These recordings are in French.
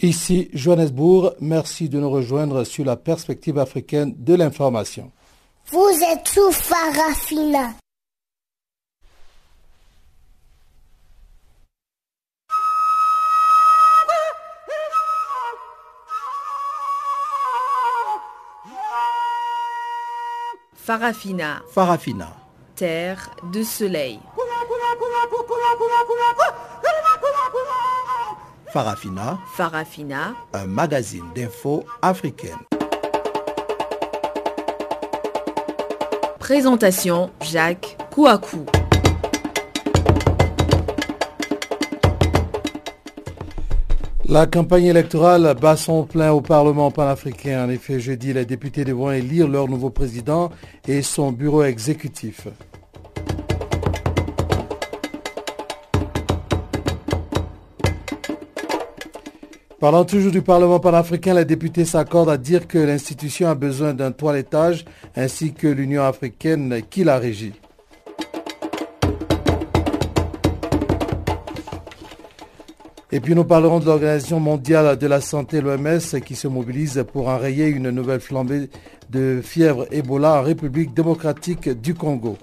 Ici Johannesburg, merci de nous rejoindre sur la perspective africaine de l'information. Vous êtes sous Farafina. Farafina. Farafina. Terre de soleil. Farafina. Farafina. Un magazine d'infos africaine. Présentation Jacques Kouakou. La campagne électorale bat son plein au Parlement panafricain. En effet, jeudi, les députés devront élire leur nouveau président et son bureau exécutif. Parlant toujours du Parlement panafricain, les députés s'accordent à dire que l'institution a besoin d'un toilettage ainsi que l'Union africaine qui la régit. Et puis nous parlerons de l'Organisation mondiale de la santé, l'OMS, qui se mobilise pour enrayer une nouvelle flambée de fièvre Ebola en République démocratique du Congo.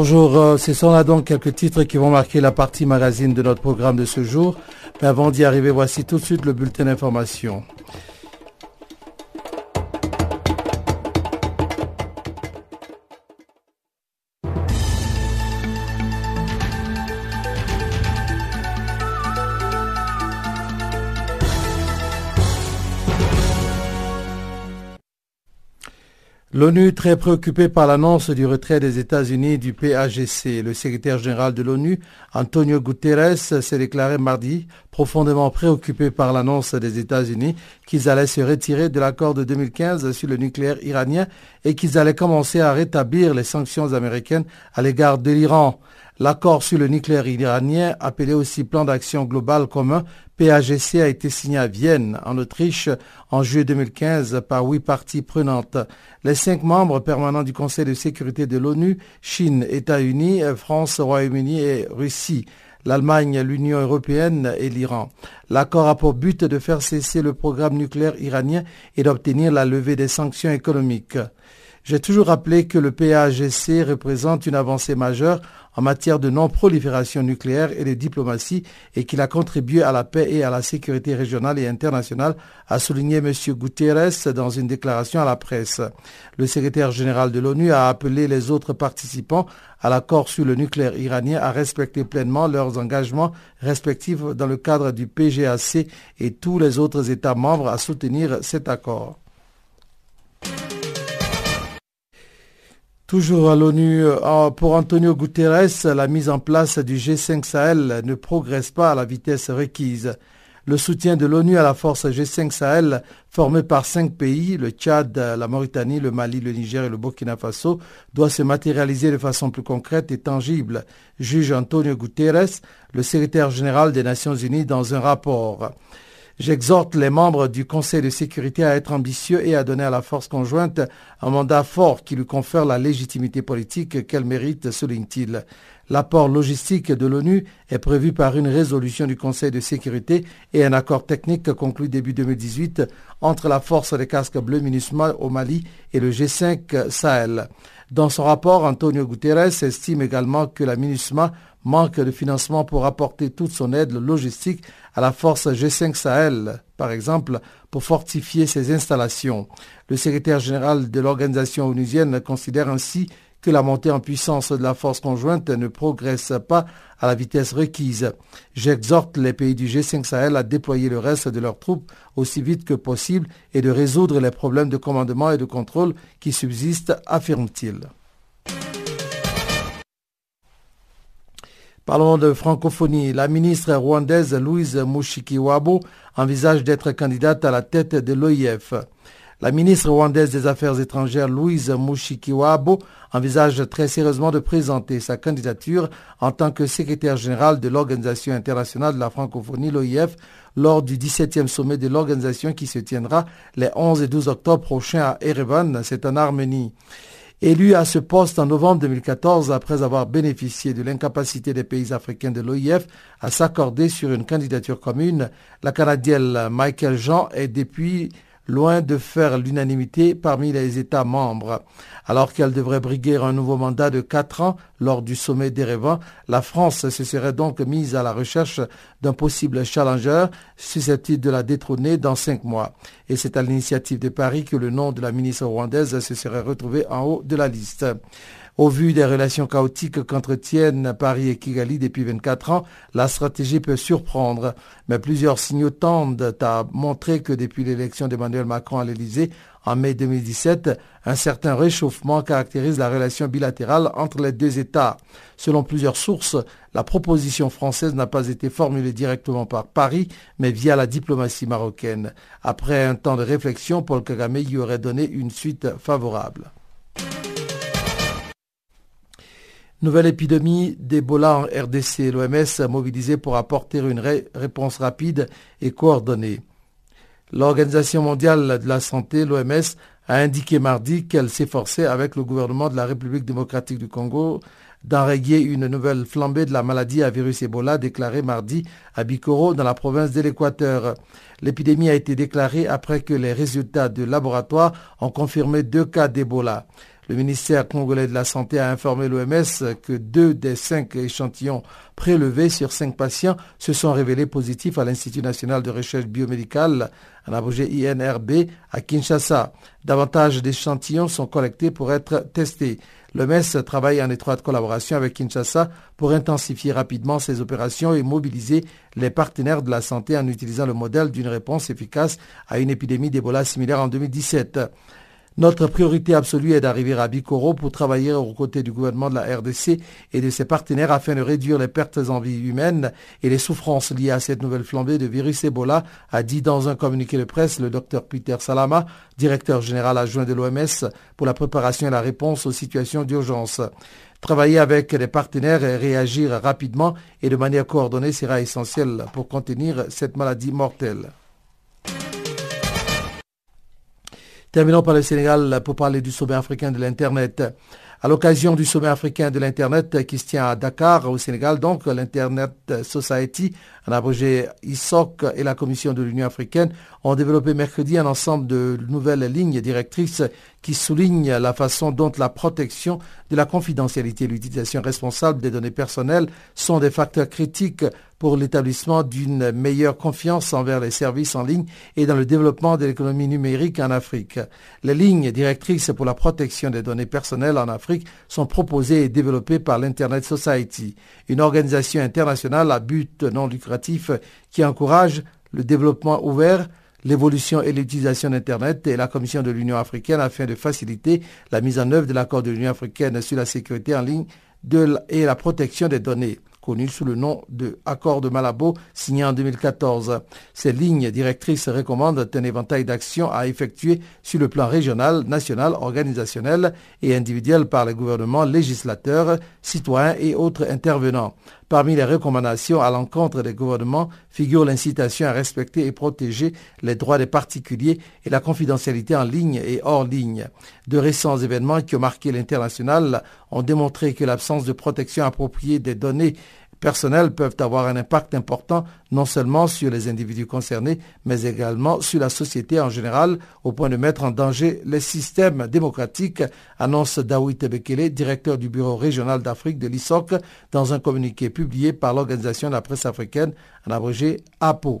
Bonjour, euh, ce sont là donc quelques titres qui vont marquer la partie magazine de notre programme de ce jour. Mais avant d'y arriver, voici tout de suite le bulletin d'information. L'ONU très préoccupée par l'annonce du retrait des États-Unis du PAGC. Le secrétaire général de l'ONU, Antonio Guterres, s'est déclaré mardi profondément préoccupé par l'annonce des États-Unis qu'ils allaient se retirer de l'accord de 2015 sur le nucléaire iranien et qu'ils allaient commencer à rétablir les sanctions américaines à l'égard de l'Iran. L'accord sur le nucléaire iranien, appelé aussi plan d'action global commun, PAGC, a été signé à Vienne, en Autriche, en juillet 2015 par huit parties prenantes. Les cinq membres permanents du Conseil de sécurité de l'ONU, Chine, États-Unis, France, Royaume-Uni et Russie, l'Allemagne, l'Union européenne et l'Iran. L'accord a pour but de faire cesser le programme nucléaire iranien et d'obtenir la levée des sanctions économiques. J'ai toujours rappelé que le PAGC représente une avancée majeure en matière de non-prolifération nucléaire et de diplomatie et qu'il a contribué à la paix et à la sécurité régionale et internationale, a souligné M. Guterres dans une déclaration à la presse. Le secrétaire général de l'ONU a appelé les autres participants à l'accord sur le nucléaire iranien à respecter pleinement leurs engagements respectifs dans le cadre du PGAC et tous les autres États membres à soutenir cet accord. Toujours à l'ONU, euh, pour Antonio Guterres, la mise en place du G5 Sahel ne progresse pas à la vitesse requise. Le soutien de l'ONU à la force G5 Sahel, formée par cinq pays, le Tchad, la Mauritanie, le Mali, le Niger et le Burkina Faso, doit se matérialiser de façon plus concrète et tangible, juge Antonio Guterres, le secrétaire général des Nations Unies, dans un rapport. J'exhorte les membres du Conseil de sécurité à être ambitieux et à donner à la force conjointe un mandat fort qui lui confère la légitimité politique qu'elle mérite, souligne-t-il. L'apport logistique de l'ONU est prévu par une résolution du Conseil de sécurité et un accord technique conclu début 2018 entre la force des casques bleus MINUSMA au Mali et le G5 Sahel. Dans son rapport, Antonio Guterres estime également que la MINUSMA manque de financement pour apporter toute son aide logistique à la force G5 Sahel, par exemple, pour fortifier ses installations. Le secrétaire général de l'organisation onusienne considère ainsi que la montée en puissance de la force conjointe ne progresse pas à la vitesse requise. J'exhorte les pays du G5 Sahel à déployer le reste de leurs troupes aussi vite que possible et de résoudre les problèmes de commandement et de contrôle qui subsistent, affirme-t-il. Parlons de francophonie. La ministre rwandaise Louise Mushikiwabo envisage d'être candidate à la tête de l'OIF. La ministre rwandaise des Affaires étrangères Louise Mushikiwabo envisage très sérieusement de présenter sa candidature en tant que secrétaire générale de l'Organisation internationale de la francophonie, l'OIF, lors du 17e sommet de l'organisation qui se tiendra les 11 et 12 octobre prochains à Erevan, c'est en Arménie. Élu à ce poste en novembre 2014 après avoir bénéficié de l'incapacité des pays africains de l'OIF à s'accorder sur une candidature commune, la Canadienne Michael Jean est depuis loin de faire l'unanimité parmi les États membres. Alors qu'elle devrait briguer un nouveau mandat de quatre ans lors du sommet d'Erevan, la France se serait donc mise à la recherche d'un possible challenger susceptible de la détrôner dans cinq mois. Et c'est à l'initiative de Paris que le nom de la ministre rwandaise se serait retrouvé en haut de la liste. Au vu des relations chaotiques qu'entretiennent Paris et Kigali depuis 24 ans, la stratégie peut surprendre, mais plusieurs signaux tendent à montrer que depuis l'élection d'Emmanuel Macron à l'Élysée en mai 2017, un certain réchauffement caractérise la relation bilatérale entre les deux États. Selon plusieurs sources, la proposition française n'a pas été formulée directement par Paris, mais via la diplomatie marocaine. Après un temps de réflexion, Paul Kagame y aurait donné une suite favorable. Nouvelle épidémie d'Ebola en RDC. L'OMS a mobilisé pour apporter une réponse rapide et coordonnée. L'Organisation mondiale de la santé, l'OMS, a indiqué mardi qu'elle s'efforçait avec le gouvernement de la République démocratique du Congo d'enrayer une nouvelle flambée de la maladie à virus Ebola déclarée mardi à Bikoro dans la province de l'Équateur. L'épidémie a été déclarée après que les résultats de laboratoire ont confirmé deux cas d'Ebola. Le ministère congolais de la Santé a informé l'OMS que deux des cinq échantillons prélevés sur cinq patients se sont révélés positifs à l'Institut national de recherche biomédicale, un abrégé INRB, à Kinshasa. Davantage d'échantillons sont collectés pour être testés. L'OMS travaille en étroite collaboration avec Kinshasa pour intensifier rapidement ses opérations et mobiliser les partenaires de la santé en utilisant le modèle d'une réponse efficace à une épidémie d'Ebola similaire en 2017. Notre priorité absolue est d'arriver à Bikoro pour travailler aux côtés du gouvernement de la RDC et de ses partenaires afin de réduire les pertes en vie humaines et les souffrances liées à cette nouvelle flambée de virus Ebola, a dit dans un communiqué de presse le docteur Peter Salama, directeur général adjoint de l'OMS, pour la préparation et la réponse aux situations d'urgence. Travailler avec les partenaires et réagir rapidement et de manière coordonnée sera essentiel pour contenir cette maladie mortelle. Terminons par le Sénégal pour parler du sommet africain de l'Internet. À l'occasion du sommet africain de l'Internet qui se tient à Dakar, au Sénégal, donc l'Internet Society, un abrégé ISOC et la Commission de l'Union africaine ont développé mercredi un ensemble de nouvelles lignes directrices qui soulignent la façon dont la protection de la confidentialité et l'utilisation responsable des données personnelles sont des facteurs critiques pour l'établissement d'une meilleure confiance envers les services en ligne et dans le développement de l'économie numérique en Afrique. Les lignes directrices pour la protection des données personnelles en Afrique sont proposées et développées par l'Internet Society, une organisation internationale à but non lucratif qui encourage le développement ouvert, l'évolution et l'utilisation d'Internet et la Commission de l'Union africaine afin de faciliter la mise en œuvre de l'accord de l'Union africaine sur la sécurité en ligne et la protection des données connu sous le nom de Accord de Malabo, signé en 2014. Ces lignes directrices recommandent un éventail d'actions à effectuer sur le plan régional, national, organisationnel et individuel par les gouvernements, législateurs, citoyens et autres intervenants. Parmi les recommandations à l'encontre des gouvernements figure l'incitation à respecter et protéger les droits des particuliers et la confidentialité en ligne et hors ligne. De récents événements qui ont marqué l'international ont démontré que l'absence de protection appropriée des données personnels peuvent avoir un impact important non seulement sur les individus concernés, mais également sur la société en général, au point de mettre en danger les systèmes démocratiques, annonce Dawit Bekele, directeur du bureau régional d'Afrique de l'ISOC, dans un communiqué publié par l'Organisation de la presse africaine, en abrégé APO.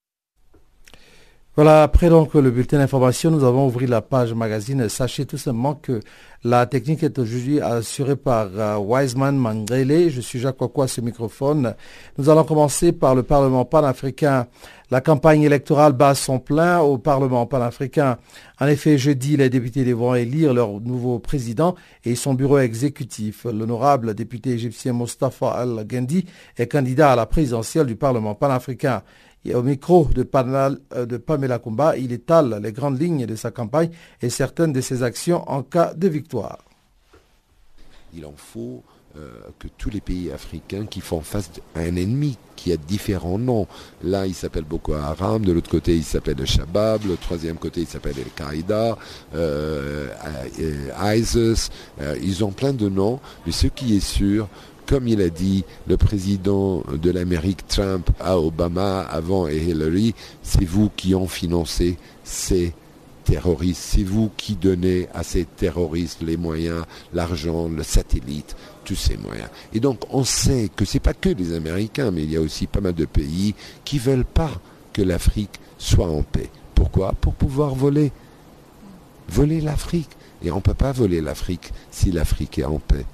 Voilà, après donc le bulletin d'information, nous avons ouvert la page magazine. Sachez tout simplement que la technique est aujourd'hui assurée par euh, Wiseman Mangrele. Je suis Jacques Kokwa, ce microphone. Nous allons commencer par le Parlement panafricain. La campagne électorale bat son plein au Parlement panafricain. En effet, jeudi, les députés devront élire leur nouveau président et son bureau exécutif. L'honorable député égyptien Mustafa Al-Gendi est candidat à la présidentielle du Parlement panafricain. Et au micro de, euh, de Pamela Kumba, il étale les grandes lignes de sa campagne et certaines de ses actions en cas de victoire. Il en faut euh, que tous les pays africains qui font face à un ennemi qui a différents noms. Là, il s'appelle Boko Haram, de l'autre côté, il s'appelle le Shabab, le troisième côté, il s'appelle Al-Qaïda, euh, ISIS. ils ont plein de noms, mais ce qui est sûr, comme il a dit le président de l'Amérique Trump à Obama avant et Hillary, c'est vous qui ont financé ces terroristes, c'est vous qui donnez à ces terroristes les moyens, l'argent, le satellite, tous ces moyens. Et donc on sait que ce n'est pas que les Américains, mais il y a aussi pas mal de pays qui ne veulent pas que l'Afrique soit en paix. Pourquoi? Pour pouvoir voler. Voler l'Afrique. Et on ne peut pas voler l'Afrique si l'Afrique est en paix.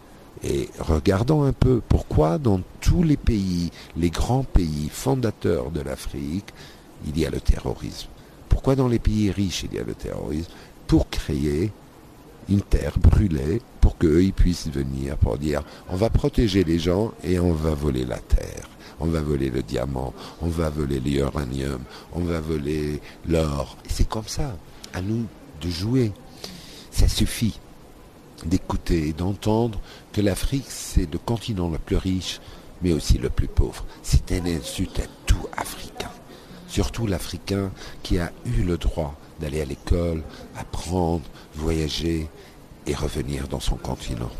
Et regardons un peu pourquoi dans tous les pays, les grands pays fondateurs de l'Afrique, il y a le terrorisme. Pourquoi dans les pays riches il y a le terrorisme Pour créer une terre brûlée pour qu'eux ils puissent venir pour dire on va protéger les gens et on va voler la terre. On va voler le diamant, on va voler l'uranium, on va voler l'or. C'est comme ça. À nous de jouer. Ça suffit d'écouter et d'entendre que l'Afrique, c'est le continent le plus riche, mais aussi le plus pauvre. C'est un insulte à tout Africain, surtout l'Africain qui a eu le droit d'aller à l'école, apprendre, voyager et revenir dans son continent.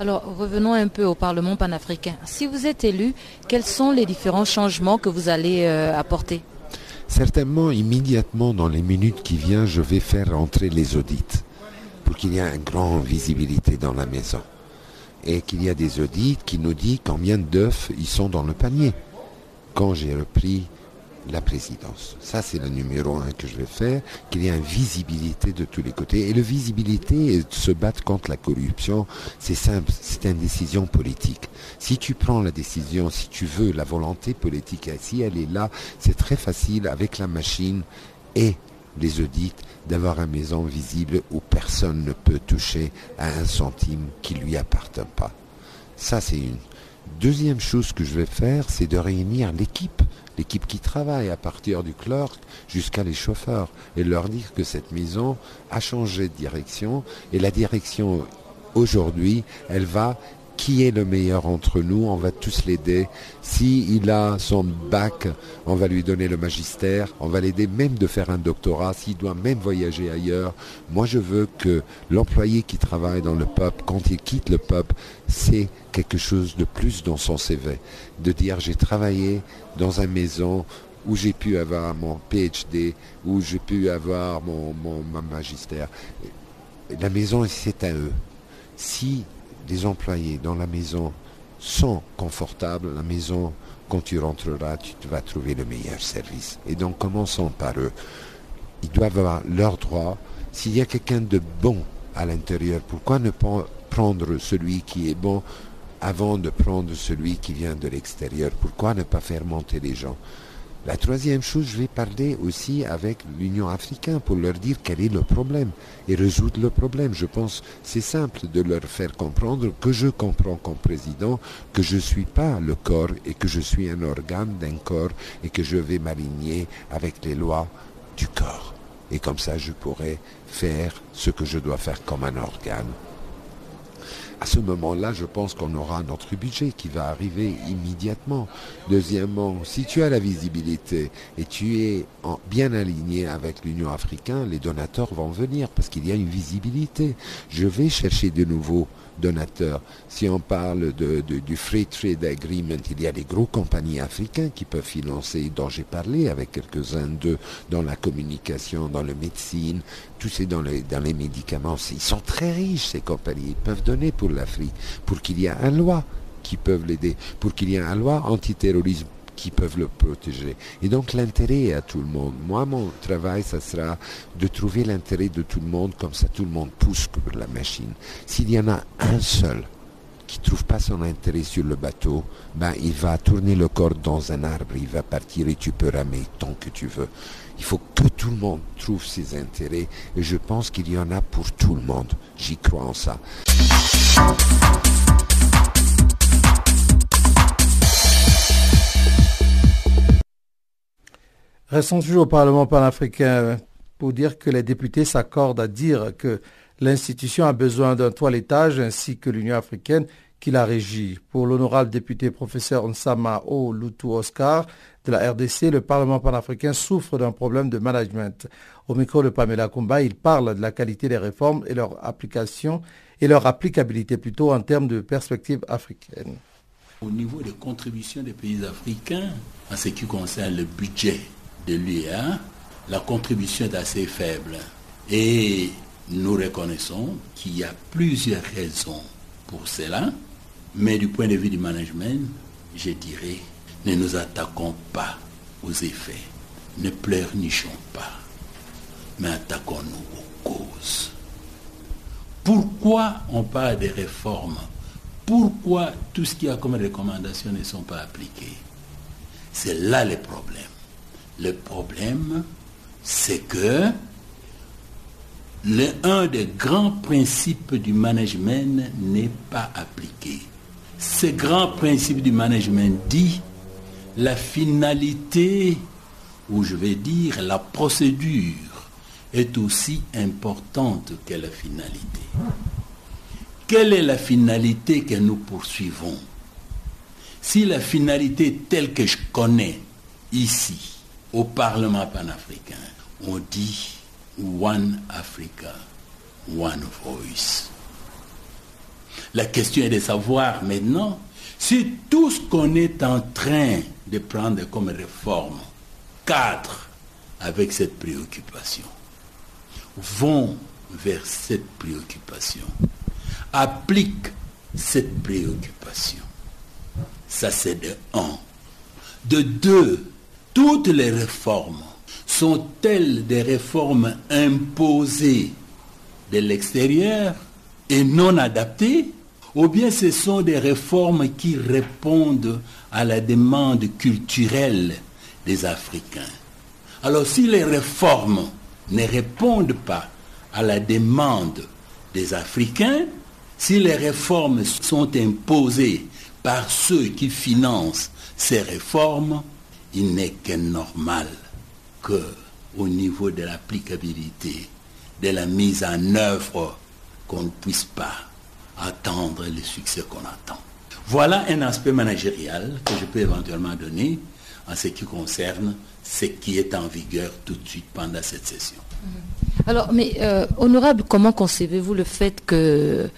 Alors revenons un peu au Parlement panafricain. Si vous êtes élu, quels sont les différents changements que vous allez euh, apporter? Certainement, immédiatement, dans les minutes qui viennent, je vais faire entrer les audits pour qu'il y ait une grande visibilité dans la maison. Et qu'il y a des audits qui nous disent combien d'œufs ils sont dans le panier. Quand j'ai repris la présidence. Ça, c'est le numéro un que je vais faire, qu'il y ait une visibilité de tous les côtés. Et la visibilité se battre contre la corruption, c'est simple, c'est une décision politique. Si tu prends la décision, si tu veux la volonté politique, si elle est là, c'est très facile avec la machine et les audits d'avoir une maison visible où personne ne peut toucher à un centime qui lui appartient pas. Ça, c'est une. Deuxième chose que je vais faire, c'est de réunir l'équipe, l'équipe qui travaille à partir du clerc jusqu'à les chauffeurs, et leur dire que cette maison a changé de direction, et la direction aujourd'hui, elle va qui est le meilleur entre nous, on va tous l'aider. S'il a son bac, on va lui donner le magistère, on va l'aider même de faire un doctorat, s'il doit même voyager ailleurs. Moi, je veux que l'employé qui travaille dans le peuple, quand il quitte le peuple, c'est quelque chose de plus dans son CV. De dire, j'ai travaillé dans une maison où j'ai pu avoir mon PhD, où j'ai pu avoir mon, mon, magistère. La maison, c'est à eux. Si les employés dans la maison sont confortables, la maison, quand tu rentreras, tu vas trouver le meilleur service. Et donc, commençons par eux. Ils doivent avoir leurs droits. S'il y a quelqu'un de bon à l'intérieur, pourquoi ne pas prendre celui qui est bon avant de prendre celui qui vient de l'extérieur? Pourquoi ne pas faire monter les gens? La troisième chose, je vais parler aussi avec l'Union africaine pour leur dire quel est le problème et résoudre le problème. Je pense c'est simple de leur faire comprendre que je comprends comme président que je ne suis pas le corps et que je suis un organe d'un corps et que je vais m'aligner avec les lois du corps. Et comme ça, je pourrai faire ce que je dois faire comme un organe à ce moment-là, je pense qu'on aura notre budget qui va arriver immédiatement. Deuxièmement, si tu as la visibilité et tu es bien aligné avec l'Union africaine, les donateurs vont venir parce qu'il y a une visibilité. Je vais chercher de nouveau donateurs. Si on parle du Free Trade Agreement, il y a des gros compagnies africaines qui peuvent financer, dont j'ai parlé avec quelques-uns d'eux dans la communication, dans la médecine, tous ces dans les, dans les médicaments. Ils sont très riches, ces compagnies. Ils peuvent donner pour l'Afrique, pour qu'il y ait une loi qui peut l'aider, pour qu'il y ait une loi antiterrorisme qui peuvent le protéger. Et donc l'intérêt à tout le monde. Moi, mon travail, ça sera de trouver l'intérêt de tout le monde, comme ça tout le monde pousse pour la machine. S'il y en a un seul qui ne trouve pas son intérêt sur le bateau, ben, il va tourner le corps dans un arbre, il va partir et tu peux ramer tant que tu veux. Il faut que tout le monde trouve ses intérêts et je pense qu'il y en a pour tout le monde. J'y crois en ça. Restons toujours au Parlement panafricain pour dire que les députés s'accordent à dire que l'institution a besoin d'un toilettage ainsi que l'Union africaine qui la régit. Pour l'honorable député professeur Nsama O. Lutu Oscar de la RDC, le Parlement panafricain souffre d'un problème de management. Au micro de Pamela Kumba, il parle de la qualité des réformes et leur application et leur applicabilité plutôt en termes de perspective africaine. Au niveau des contributions des pays africains, en ce qui concerne le budget de l'UEA, la contribution est assez faible. Et nous reconnaissons qu'il y a plusieurs raisons pour cela, mais du point de vue du management, je dirais, ne nous attaquons pas aux effets, ne pleurnichons pas, mais attaquons-nous aux causes. Pourquoi on parle des réformes? Pourquoi tout ce qu'il y a comme recommandations ne sont pas appliquées? C'est là le problème. Le problème, c'est que un des grands principes du management n'est pas appliqué. Ce grand principe du management dit la finalité, ou je vais dire la procédure, est aussi importante que la finalité. Quelle est la finalité que nous poursuivons? Si la finalité telle que je connais ici, au Parlement panafricain, on dit One Africa, One Voice. La question est de savoir maintenant si tout ce qu'on est en train de prendre comme réforme cadre avec cette préoccupation, vont vers cette préoccupation, appliquent cette préoccupation. Ça c'est de un. De deux, toutes les réformes sont-elles des réformes imposées de l'extérieur et non adaptées ou bien ce sont des réformes qui répondent à la demande culturelle des Africains? Alors si les réformes ne répondent pas à la demande des Africains, si les réformes sont imposées par ceux qui financent ces réformes, il n'est que normal que au niveau de l'applicabilité, de la mise en œuvre, qu'on ne puisse pas attendre le succès qu'on attend. Voilà un aspect managérial que je peux éventuellement donner en ce qui concerne ce qui est en vigueur tout de suite pendant cette session. Alors, mais euh, honorable, comment concevez-vous le fait que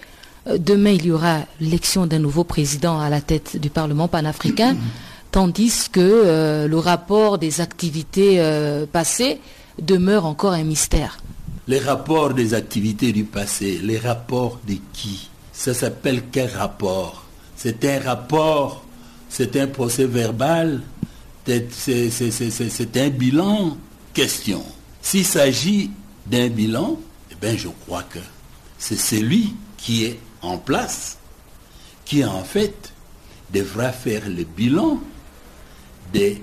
euh, demain il y aura l'élection d'un nouveau président à la tête du Parlement panafricain, tandis que euh, le rapport des activités passées demeure encore un mystère. Les rapports des activités du passé, les rapports de qui? Ça s'appelle quel rapport? C'est un rapport, c'est un procès verbal, c'est un bilan? Question. S'il s'agit d'un bilan, eh bien, je crois que c'est celui qui est en place qui, en fait, devra faire le bilan de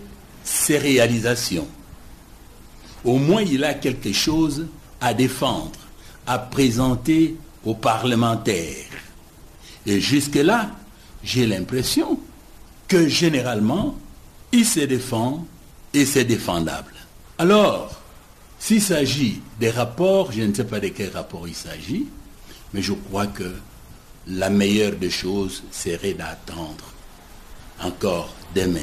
ses réalisations. Au moins, il a quelque chose à défendre, à présenter aux parlementaires. Et jusque-là, j'ai l'impression que généralement, il se défend et c'est défendable. Alors, s'il s'agit des rapports, je ne sais pas de quel rapport il s'agit, mais je crois que la meilleure des choses serait d'attendre encore demain,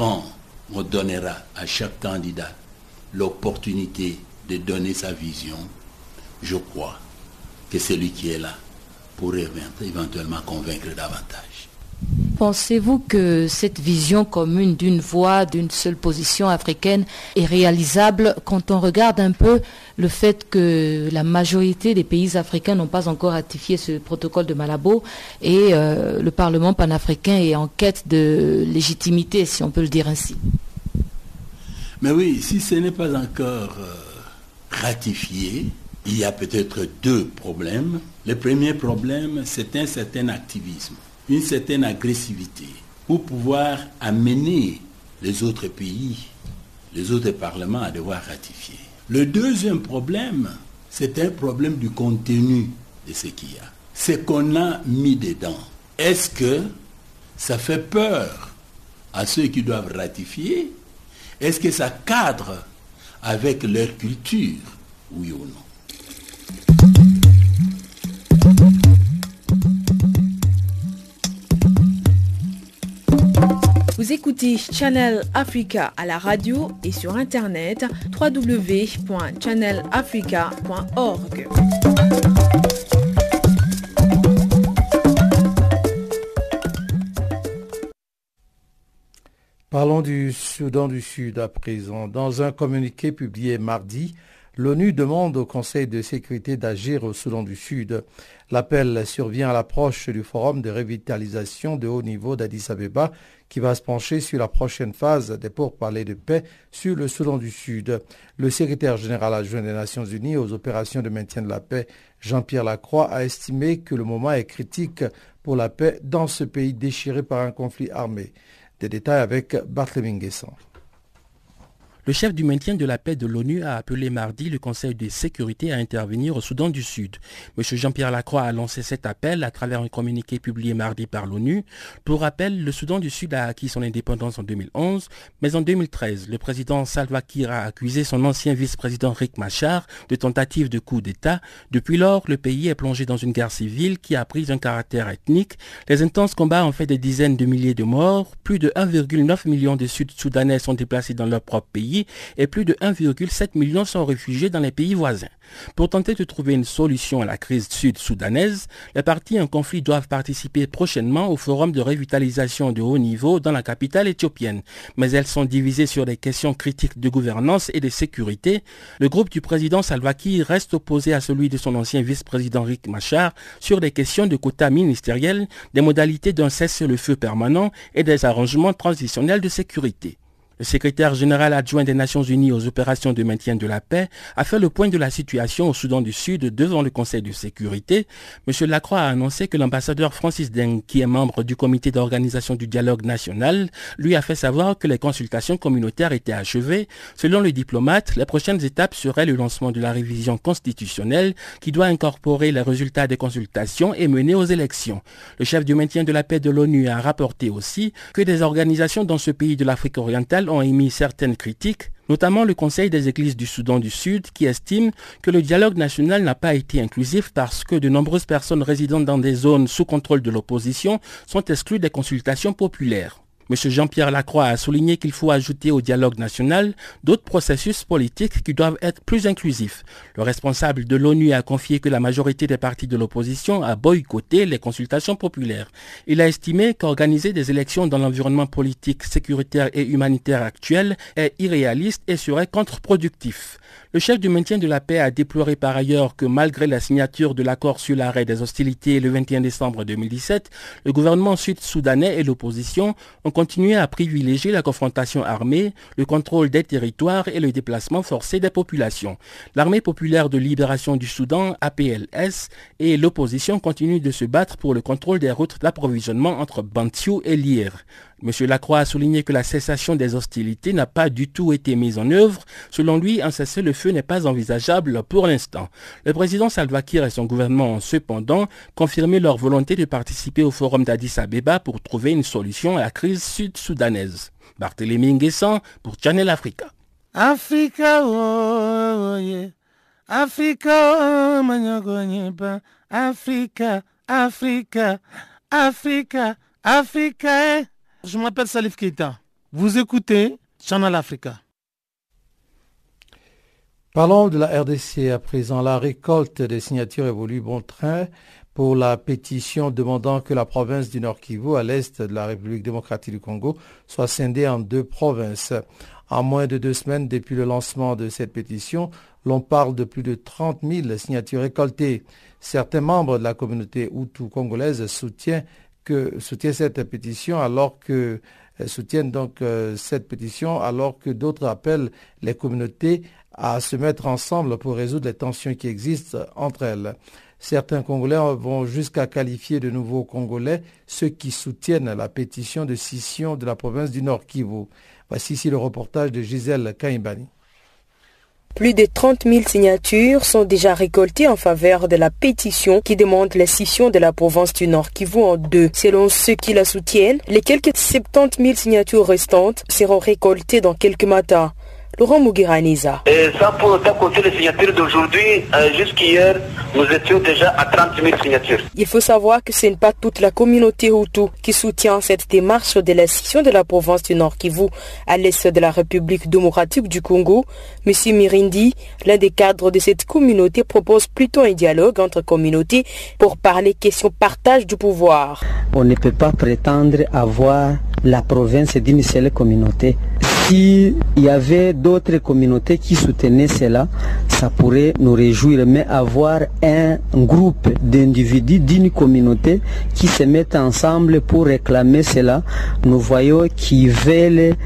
quand on donnera à chaque candidat l'opportunité de donner sa vision, je crois que c'est lui qui est là pour éventuellement convaincre davantage. Pensez-vous que cette vision commune d'une voix, d'une seule position africaine est réalisable quand on regarde un peu le fait que la majorité des pays africains n'ont pas encore ratifié ce protocole de Malabo et euh, le Parlement panafricain est en quête de légitimité, si on peut le dire ainsi? Mais oui, si ce n'est pas encore euh, ratifié, il y a peut-être deux problèmes. Le premier problème, c'est un certain activisme une certaine agressivité pour pouvoir amener les autres pays, les autres parlements à devoir ratifier. Le deuxième problème, c'est un problème du contenu de ce qu'il y a. Ce qu'on a mis dedans. Est-ce que ça fait peur à ceux qui doivent ratifier? Est-ce que ça cadre avec leur culture Oui ou non? Vous écoutez Channel Africa à la radio et sur internet www.channelafrica.org. Parlons du Soudan du Sud à présent. Dans un communiqué publié mardi, l'ONU demande au Conseil de sécurité d'agir au Soudan du Sud. L'appel survient à l'approche du forum de revitalisation de haut niveau d'Addis Abeba qui va se pencher sur la prochaine phase des pourparlers de paix sur le Soudan du Sud. Le secrétaire général adjoint des Nations Unies aux opérations de maintien de la paix, Jean-Pierre Lacroix, a estimé que le moment est critique pour la paix dans ce pays déchiré par un conflit armé. Des détails avec Barthélémy Guessant. Le chef du maintien de la paix de l'ONU a appelé mardi le Conseil de sécurité à intervenir au Soudan du Sud. M. Jean-Pierre Lacroix a lancé cet appel à travers un communiqué publié mardi par l'ONU. Pour rappel, le Soudan du Sud a acquis son indépendance en 2011, mais en 2013, le président Salva Kiir a accusé son ancien vice-président Rick Machar de tentative de coup d'État. Depuis lors, le pays est plongé dans une guerre civile qui a pris un caractère ethnique. Les intenses combats ont fait des dizaines de milliers de morts. Plus de 1,9 million de Sud-Soudanais sont déplacés dans leur propre pays et plus de 1,7 million sont réfugiés dans les pays voisins. Pour tenter de trouver une solution à la crise sud-soudanaise, les partis en conflit doivent participer prochainement au forum de revitalisation de haut niveau dans la capitale éthiopienne. Mais elles sont divisées sur des questions critiques de gouvernance et de sécurité. Le groupe du président Salva Kiir reste opposé à celui de son ancien vice-président Rick Machar sur des questions de quotas ministériels, des modalités d'un cessez-le-feu permanent et des arrangements transitionnels de sécurité. Le secrétaire général adjoint des Nations Unies aux opérations de maintien de la paix a fait le point de la situation au Soudan du Sud devant le Conseil de sécurité. M. Lacroix a annoncé que l'ambassadeur Francis Deng, qui est membre du comité d'organisation du dialogue national, lui a fait savoir que les consultations communautaires étaient achevées. Selon le diplomate, les prochaines étapes seraient le lancement de la révision constitutionnelle qui doit incorporer les résultats des consultations et mener aux élections. Le chef du maintien de la paix de l'ONU a rapporté aussi que des organisations dans ce pays de l'Afrique orientale ont émis certaines critiques notamment le Conseil des églises du Soudan du Sud qui estime que le dialogue national n'a pas été inclusif parce que de nombreuses personnes résidant dans des zones sous contrôle de l'opposition sont exclues des consultations populaires. M. Jean-Pierre Lacroix a souligné qu'il faut ajouter au dialogue national d'autres processus politiques qui doivent être plus inclusifs. Le responsable de l'ONU a confié que la majorité des partis de l'opposition a boycotté les consultations populaires. Il a estimé qu'organiser des élections dans l'environnement politique, sécuritaire et humanitaire actuel est irréaliste et serait contre-productif. Le chef du maintien de la paix a déploré par ailleurs que malgré la signature de l'accord sur l'arrêt des hostilités le 21 décembre 2017, le gouvernement sud-soudanais et l'opposition ont continué à privilégier la confrontation armée, le contrôle des territoires et le déplacement forcé des populations. L'armée populaire de libération du Soudan, APLS, et l'opposition continuent de se battre pour le contrôle des routes d'approvisionnement entre Bantiu et Lire. M. Lacroix a souligné que la cessation des hostilités n'a pas du tout été mise en œuvre. Selon lui, un cessez-le-feu n'est pas envisageable pour l'instant. Le président Salva Kiir et son gouvernement ont cependant confirmé leur volonté de participer au forum d'Addis Abeba pour trouver une solution à la crise sud-soudanaise. Barthélémy Nguessan pour Channel Africa. Je m'appelle Salif Keita. Vous écoutez Channel Africa. Parlons de la RDC à présent. La récolte des signatures évolue bon train pour la pétition demandant que la province du Nord Kivu, à l'est de la République démocratique du Congo, soit scindée en deux provinces. En moins de deux semaines depuis le lancement de cette pétition, l'on parle de plus de 30 000 signatures récoltées. Certains membres de la communauté Hutu-congolaise soutiennent que soutient cette pétition alors que euh, soutiennent donc euh, cette pétition alors que d'autres appellent les communautés à se mettre ensemble pour résoudre les tensions qui existent entre elles. Certains Congolais vont jusqu'à qualifier de nouveaux Congolais ceux qui soutiennent la pétition de scission de la province du Nord Kivu. Voici ici le reportage de Gisèle Kaimbani. Plus de 30 000 signatures sont déjà récoltées en faveur de la pétition qui demande la scission de la province du Nord qui vaut en deux. Selon ceux qui la soutiennent, les quelques 70 000 signatures restantes seront récoltées dans quelques matins. Laurent Mugiranisa. Et sans pour compter les signatures d'aujourd'hui, euh, jusqu'hier, nous étions déjà à 30 000 signatures. Il faut savoir que ce n'est pas toute la communauté Hutu qui soutient cette démarche de la scission de la province du Nord Kivu à l'est de la République démocratique du Congo. Monsieur Mirindi, l'un des cadres de cette communauté, propose plutôt un dialogue entre communautés pour parler question partage du pouvoir. On ne peut pas prétendre avoir la province d'une seule communauté s'il y avait d'autres communautés qui soutenaient cela, ça pourrait nous réjouir. Mais avoir un groupe d'individus d'une communauté qui se mettent ensemble pour réclamer cela, nous voyons qu'ils veulent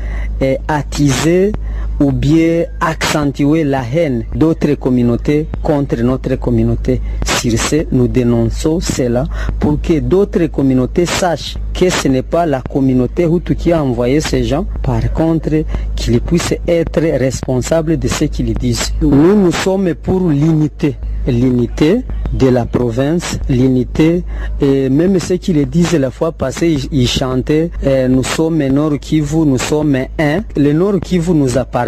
eh, attiser ou bien accentuer la haine d'autres communautés contre notre communauté. Sur nous dénonçons cela pour que d'autres communautés sachent que ce n'est pas la communauté Hutu qui a envoyé ces gens, par contre, qu'ils puissent être responsables de ce qu'ils disent. Nous, nous sommes pour l'unité l'unité de la province, l'unité, et même ceux qui le disent la fois passée, ils chantaient, eh, nous sommes Nord Kivu, nous sommes un. Le Nord Kivu nous appartient,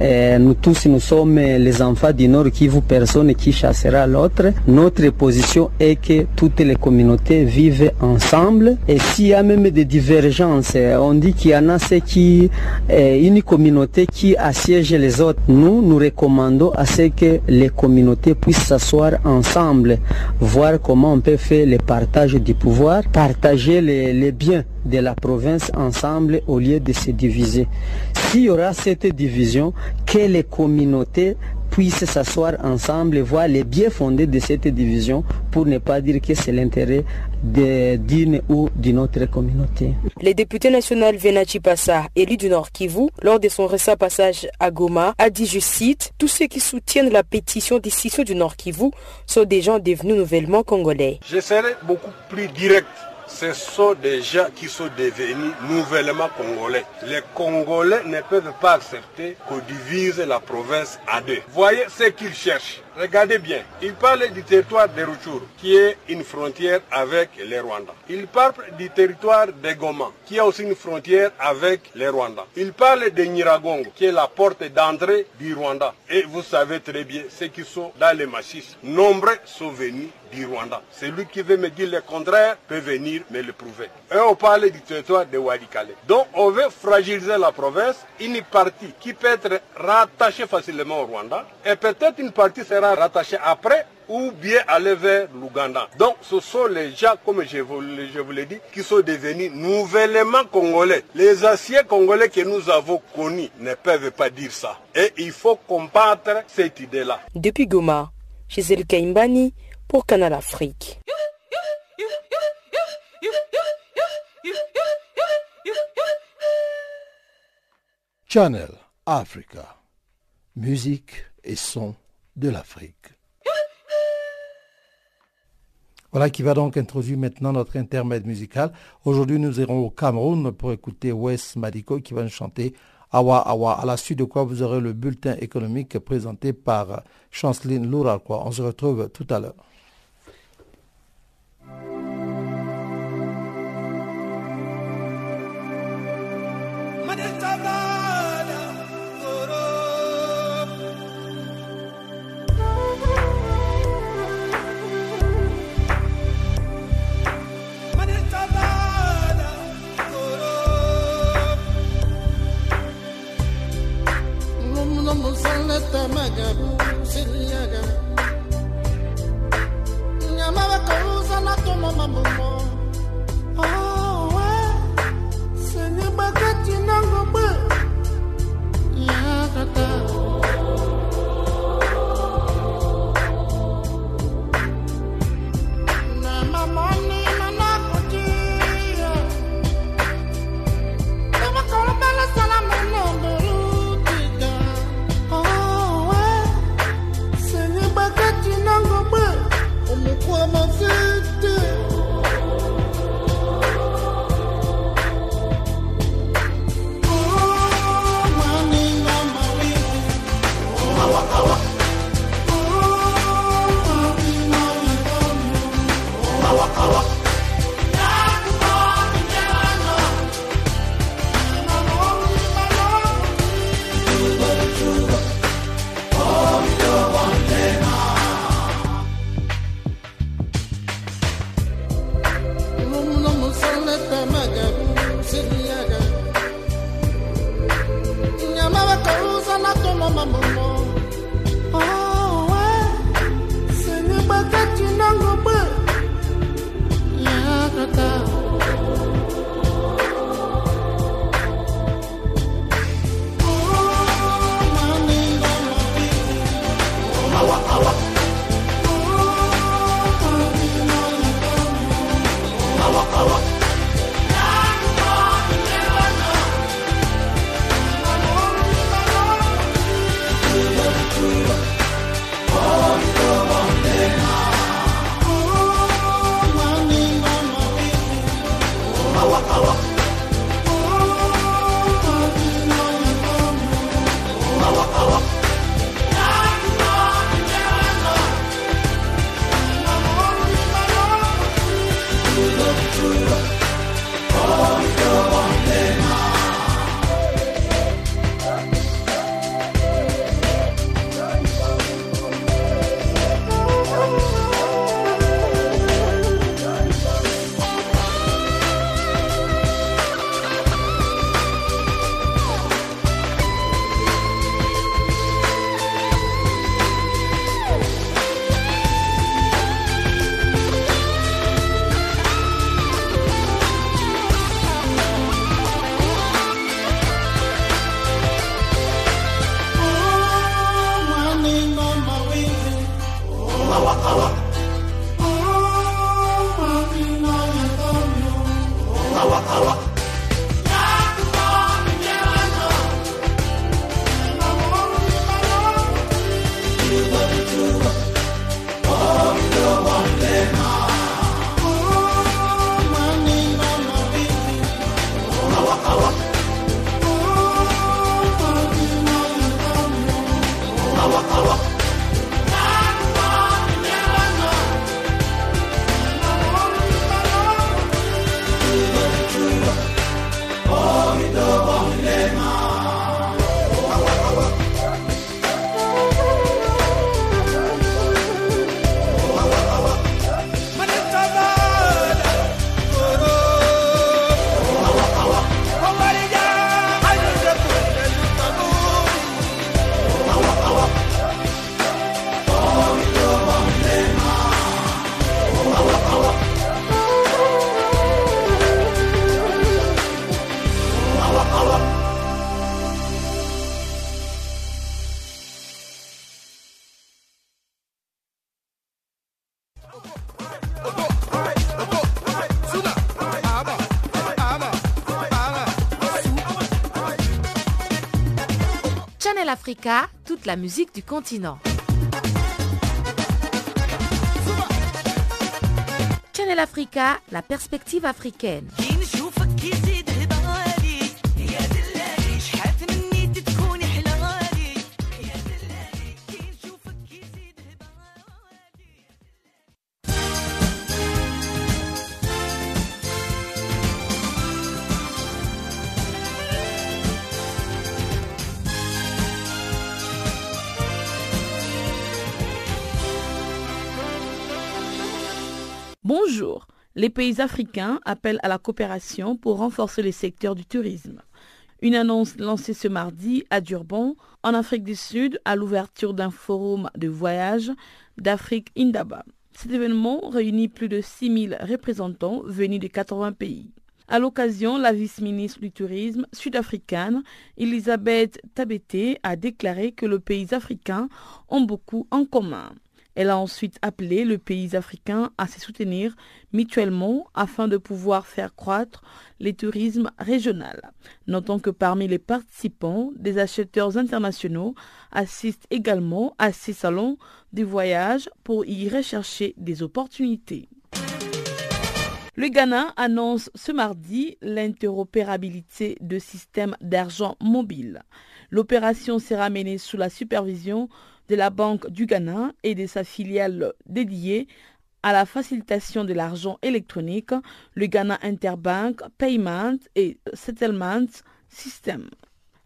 eh, nous tous nous sommes les enfants du Nord Kivu, personne qui chassera l'autre. Notre position est que toutes les communautés vivent ensemble, et s'il y a même des divergences, eh, on dit qu'il y en a ceux qui, une communauté qui assiège les autres. Nous, nous recommandons à ce que les communautés puissent s'asseoir ensemble, voir comment on peut faire le partage du pouvoir, partager les, les biens de la province ensemble au lieu de se diviser. S'il y aura cette division, que les communautés puissent s'asseoir ensemble et voir les biens fondés de cette division pour ne pas dire que c'est l'intérêt d'une ou d'une autre communauté. Le député national Venachi Passa, élu du Nord Kivu, lors de son récent passage à Goma, a dit, je cite, tous ceux qui soutiennent la pétition décision du Nord Kivu sont des gens devenus nouvellement congolais. Je serai beaucoup plus direct ce sont des gens qui sont devenus nouvellement congolais. Les Congolais ne peuvent pas accepter qu'on divise la province à deux. Voyez ce qu'ils cherchent. Regardez bien, il parle du territoire de qui est une frontière avec les Rwandais. Il parle du territoire de Goma, qui a aussi une frontière avec les Rwandais. Il parle de Niragongo, qui est la porte d'entrée du Rwanda. Et vous savez très bien, ceux qui sont dans les massifs, nombreux sont venus du Rwanda. Celui qui veut me dire le contraire peut venir me le prouver. Et on parle du territoire de Wadikale. Donc on veut fragiliser la province, une partie qui peut être rattachée facilement au Rwanda, et peut-être une partie sera rattachée après ou bien aller vers l'Ouganda. Donc ce sont les gens, comme je vous, je vous l'ai dit, qui sont devenus nouvellement congolais. Les anciens congolais que nous avons connus ne peuvent pas dire ça. Et il faut combattre cette idée-là. Depuis Goma, Gisèle Kaimbani pour Canal Afrique. Channel Africa. Musique et son de l'Afrique. Voilà qui va donc introduire maintenant notre intermède musical. Aujourd'hui, nous irons au Cameroun pour écouter Wes Madiko qui va nous chanter Awa Awa, à la suite de quoi vous aurez le bulletin économique présenté par Chanceline Louralquois. On se retrouve tout à l'heure. Africa, toute la musique du continent. Channel Africa, la perspective africaine. Les pays africains appellent à la coopération pour renforcer les secteurs du tourisme. Une annonce lancée ce mardi à Durban, en Afrique du Sud, à l'ouverture d'un forum de voyage d'Afrique Indaba. Cet événement réunit plus de 6000 représentants venus de 80 pays. À l'occasion, la vice-ministre du Tourisme sud-africaine, Elisabeth Tabete, a déclaré que les pays africains ont beaucoup en commun. Elle a ensuite appelé le pays africain à se soutenir mutuellement afin de pouvoir faire croître les tourismes régionaux. Notons que parmi les participants, des acheteurs internationaux assistent également à ces salons de voyage pour y rechercher des opportunités. Le Ghana annonce ce mardi l'interopérabilité de systèmes d'argent mobile. L'opération sera menée sous la supervision de la Banque du Ghana et de sa filiale dédiée à la facilitation de l'argent électronique, le Ghana Interbank Payment et Settlement System.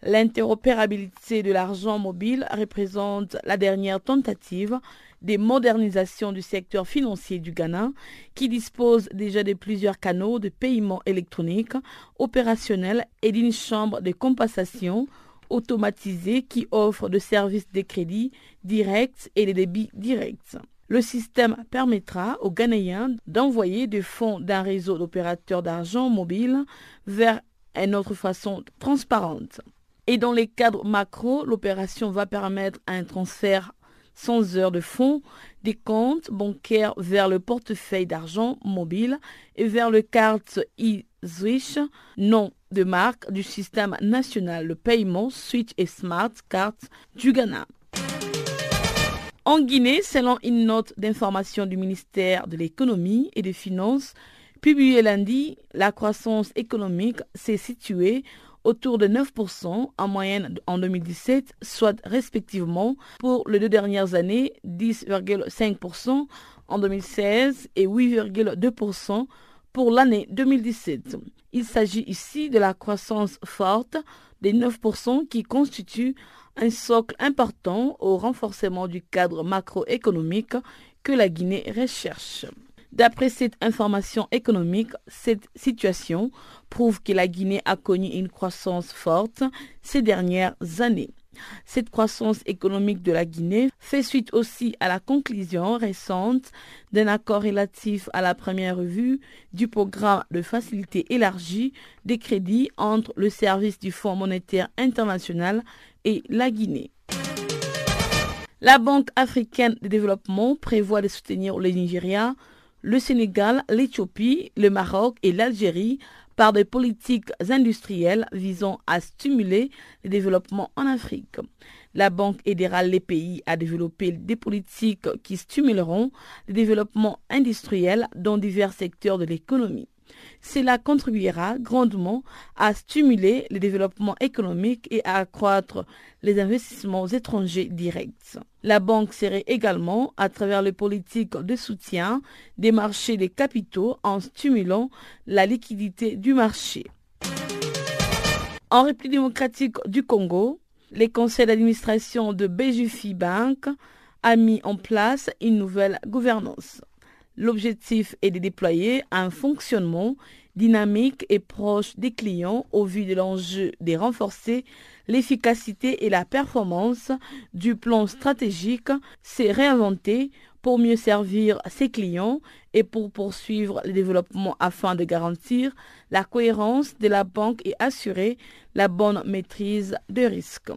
L'interopérabilité de l'argent mobile représente la dernière tentative de modernisation du secteur financier du Ghana, qui dispose déjà de plusieurs canaux de paiement électronique opérationnels et d'une chambre de compensation automatisé qui offre de services de crédit directs et des débits directs. Le système permettra aux Ghanéens d'envoyer des fonds d'un réseau d'opérateurs d'argent mobile vers une autre façon transparente. Et dans les cadres macro, l'opération va permettre un transfert sans heures de fonds des comptes bancaires vers le portefeuille d'argent mobile et vers le carte e-Swish non de marque du système national de paiement Switch et Smart Card du Ghana. En Guinée, selon une note d'information du ministère de l'économie et des finances publiée lundi, la croissance économique s'est située autour de 9% en moyenne en 2017, soit respectivement pour les deux dernières années 10,5% en 2016 et 8,2% pour l'année 2017. Il s'agit ici de la croissance forte des 9% qui constitue un socle important au renforcement du cadre macroéconomique que la Guinée recherche. D'après cette information économique, cette situation prouve que la Guinée a connu une croissance forte ces dernières années. Cette croissance économique de la Guinée fait suite aussi à la conclusion récente d'un accord relatif à la première revue du programme de facilité élargie des crédits entre le service du Fonds monétaire international et la Guinée. La Banque africaine de développement prévoit de soutenir le Nigeria, le Sénégal, l'Éthiopie, le Maroc et l'Algérie par des politiques industrielles visant à stimuler le développement en Afrique. La Banque aidera les pays à développer des politiques qui stimuleront le développement industriel dans divers secteurs de l'économie. Cela contribuera grandement à stimuler le développement économique et à accroître les investissements étrangers directs. La banque serait également, à travers les politiques de soutien des marchés des capitaux, en stimulant la liquidité du marché. En République démocratique du Congo, les conseils d'administration de Bejufi Bank a mis en place une nouvelle gouvernance. L'objectif est de déployer un fonctionnement dynamique et proche des clients au vu de l'enjeu de renforcer l'efficacité et la performance du plan stratégique, c'est réinventer pour mieux servir ses clients et pour poursuivre le développement afin de garantir la cohérence de la banque et assurer la bonne maîtrise des risques.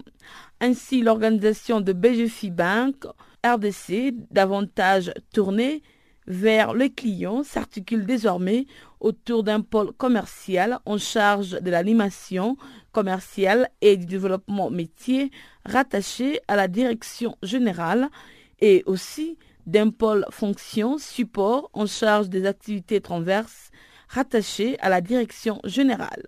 Ainsi, l'organisation de BGFI Bank RDC, davantage tournée vers le client s'articule désormais autour d'un pôle commercial en charge de l'animation commerciale et du développement métier rattaché à la direction générale et aussi d'un pôle fonction support en charge des activités transverses rattaché à la direction générale.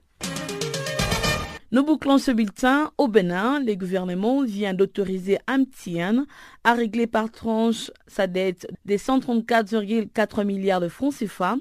Nous bouclons ce bulletin au Bénin. Le gouvernement vient d'autoriser Amtien à régler par tranche sa dette des 134,4 milliards de francs CFA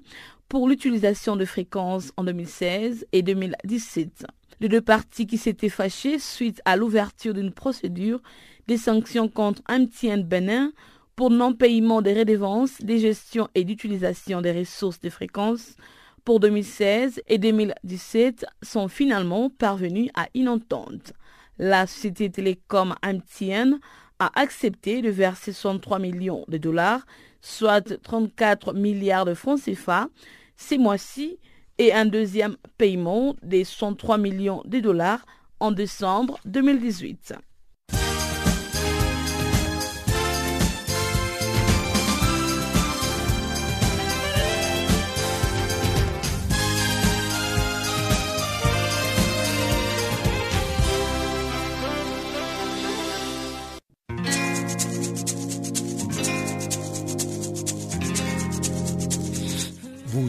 pour l'utilisation de fréquences en 2016 et 2017. Les deux parties qui s'étaient fâchées suite à l'ouverture d'une procédure des sanctions contre Amtien Bénin pour non-paiement des redevances, des gestions et d'utilisation des ressources de fréquences pour 2016 et 2017 sont finalement parvenus à une entente. La société télécom Amtien a accepté de verser 63 millions de dollars, soit 34 milliards de francs CFA, ces mois-ci, et un deuxième paiement des 103 millions de dollars en décembre 2018.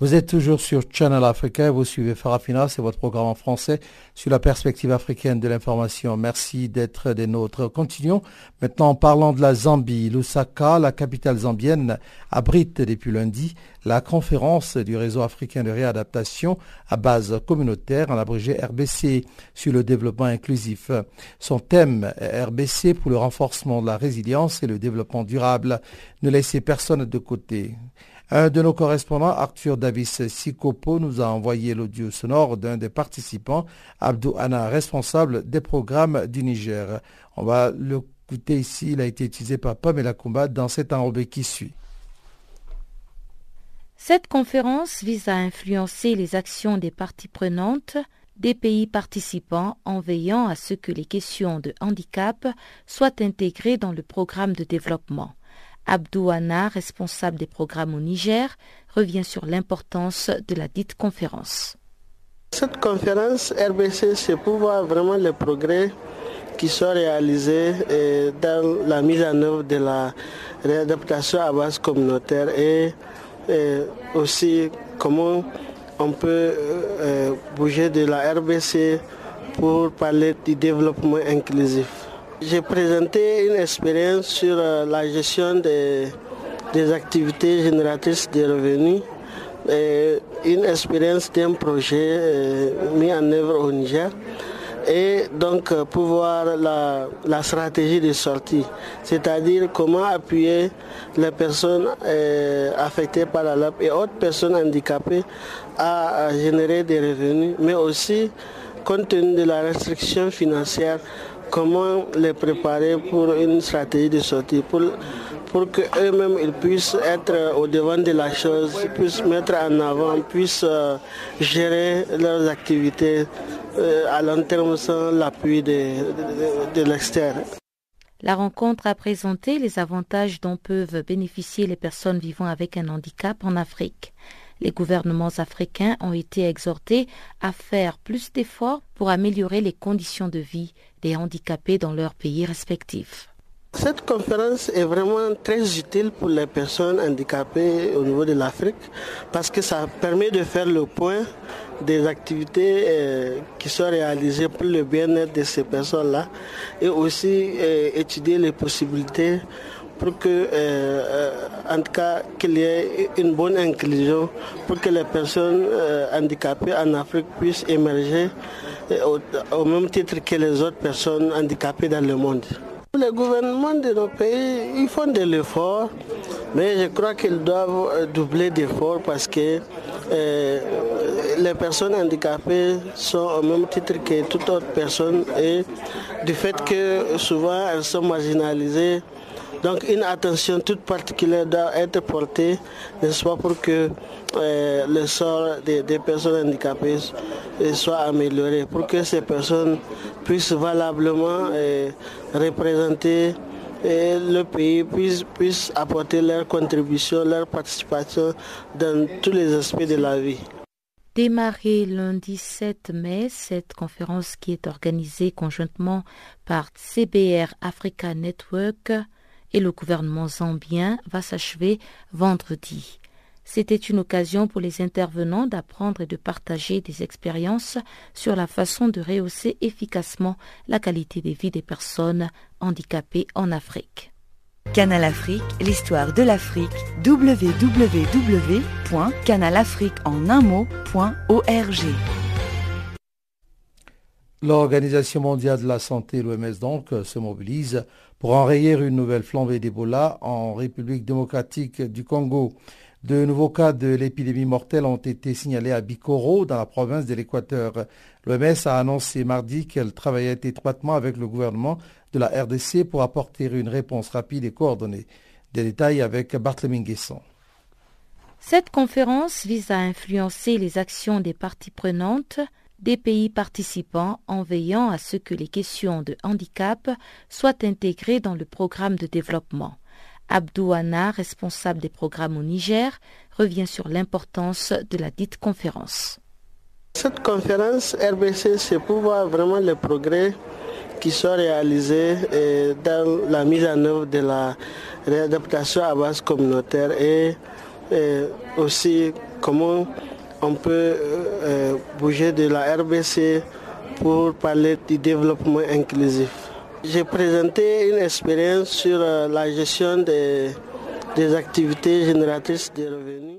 Vous êtes toujours sur Channel Africa, vous suivez Farafina, c'est votre programme en français sur la perspective africaine de l'information. Merci d'être des nôtres. Continuons maintenant en parlant de la Zambie. Lusaka, la capitale zambienne, abrite depuis lundi la conférence du réseau africain de réadaptation à base communautaire, en abrégé RBC, sur le développement inclusif. Son thème RBC pour le renforcement de la résilience et le développement durable. Ne laissez personne de côté. Un de nos correspondants, Arthur Davis Sikopo, nous a envoyé l'audio sonore d'un des participants, Abdou Anna, responsable des programmes du Niger. On va l'écouter ici, il a été utilisé par Pamela Kumba dans cet enrobé qui suit. Cette conférence vise à influencer les actions des parties prenantes des pays participants en veillant à ce que les questions de handicap soient intégrées dans le programme de développement. Abdou Anna, responsable des programmes au Niger, revient sur l'importance de la dite conférence. Cette conférence RBC, c'est pour voir vraiment les progrès qui sont réalisés euh, dans la mise en œuvre de la réadaptation à base communautaire et euh, aussi comment on peut euh, bouger de la RBC pour parler du développement inclusif. J'ai présenté une expérience sur euh, la gestion des, activités génératrices de revenus, une expérience d'un projet euh, mis en œuvre au Niger et donc euh, pour voir la, stratégie de sortie, c'est-à-dire comment appuyer les personnes affectées par la LAP et autres personnes handicapées à générer des revenus, mais aussi compte tenu de la restriction financière comment les préparer pour une stratégie de sortie, pour, qu'eux-mêmes ils puissent être au devant de la chose, puissent mettre en avant, puissent euh, gérer leurs activités euh, à long terme sans l'appui de, de, de l'extérieur. La rencontre a présenté les avantages dont peuvent bénéficier les personnes vivant avec un handicap en Afrique. Les gouvernements africains ont été exhortés à faire plus d'efforts pour améliorer les conditions de vie des handicapés dans leurs pays respectifs. Cette conférence est vraiment très utile pour les personnes handicapées au niveau de l'Afrique parce que ça permet de faire le point des activités euh, qui sont réalisées pour le bien-être de ces personnes-là et aussi euh, étudier les possibilités pour que, euh, en tout cas, qu'il y ait une bonne inclusion pour que les personnes handicapées en Afrique puissent émerger au même titre que les autres personnes handicapées dans le monde. Les gouvernements de nos pays, ils font de l'effort, mais je crois qu'ils doivent euh, doubler d'efforts parce que euh, les personnes handicapées sont au même titre que toute autre personne et du fait que souvent elles sont marginalisées, donc une attention toute particulière doit être portée, n'est-ce pas, pour que euh, le sort des, personnes handicapées soit amélioré, pour que ces personnes puissent valablement euh, représenter euh, le pays, puissent, puissent apporter leur contribution, leur participation dans tous les aspects de la vie. Démarré lundi 7 mai, cette conférence qui est organisée conjointement par CBR Africa Network et le gouvernement zambien va s'achever vendredi. C'était une occasion pour les intervenants d'apprendre et de partager des expériences sur la façon de rehausser efficacement la qualité de vie des personnes handicapées en Afrique. Canal Afrique, l'histoire de l'Afrique, www.canalafriqueenunmot.org. L'Organisation mondiale de la santé, l'OMS donc, se mobilise pour enrayer une nouvelle flambée d'Ebola en République démocratique du Congo. De nouveaux cas de l'épidémie mortelle ont été signalés à Bikoro, dans la province de l'Équateur. L'OMS a annoncé mardi qu'elle travaillait étroitement avec le gouvernement de la RDC pour apporter une réponse rapide et coordonnée. Des détails avec Barthélemy Guesson. Cette conférence vise à influencer les actions des parties prenantes des pays participants en veillant à ce que les questions de handicap soient intégrées dans le programme de développement. Abdou Anna, responsable des programmes au Niger, revient sur l'importance de la dite conférence. Cette conférence RBC, c'est pour voir vraiment les progrès qui sont réalisés euh, dans la mise en œuvre de la réadaptation à base communautaire et euh, aussi comment on peut euh, bouger de la RBC pour parler du développement inclusif. J'ai présenté une expérience sur euh, la gestion des activités génératrices de revenus.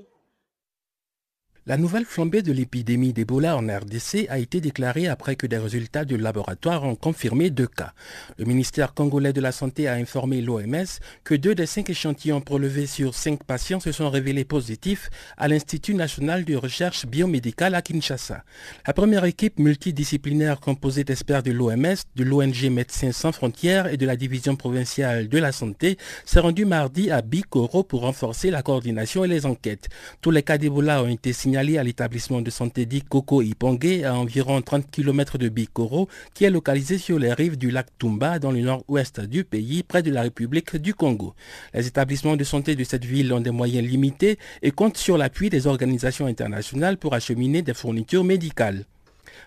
La nouvelle flambée de l'épidémie d'Ebola en RDC a été déclarée après que des résultats de laboratoire ont confirmé deux cas. Le ministère congolais de la Santé a informé l'OMS que deux des cinq échantillons prélevés sur cinq patients se sont révélés positifs à l'Institut national de recherche biomédicale à Kinshasa. La première équipe multidisciplinaire composée d'experts de l'OMS, de l'ONG Médecins sans frontières et de la division provinciale de la santé s'est rendue mardi à Bikoro pour renforcer la coordination et les enquêtes. Tous les cas d'Ebola ont été signalés à l'établissement de santé dit Coco Ipongé à environ 30 km de Bikoro qui est localisé sur les rives du lac Tumba dans le nord-ouest du pays près de la République du Congo. Les établissements de santé de cette ville ont des moyens limités et comptent sur l'appui des organisations internationales pour acheminer des fournitures médicales.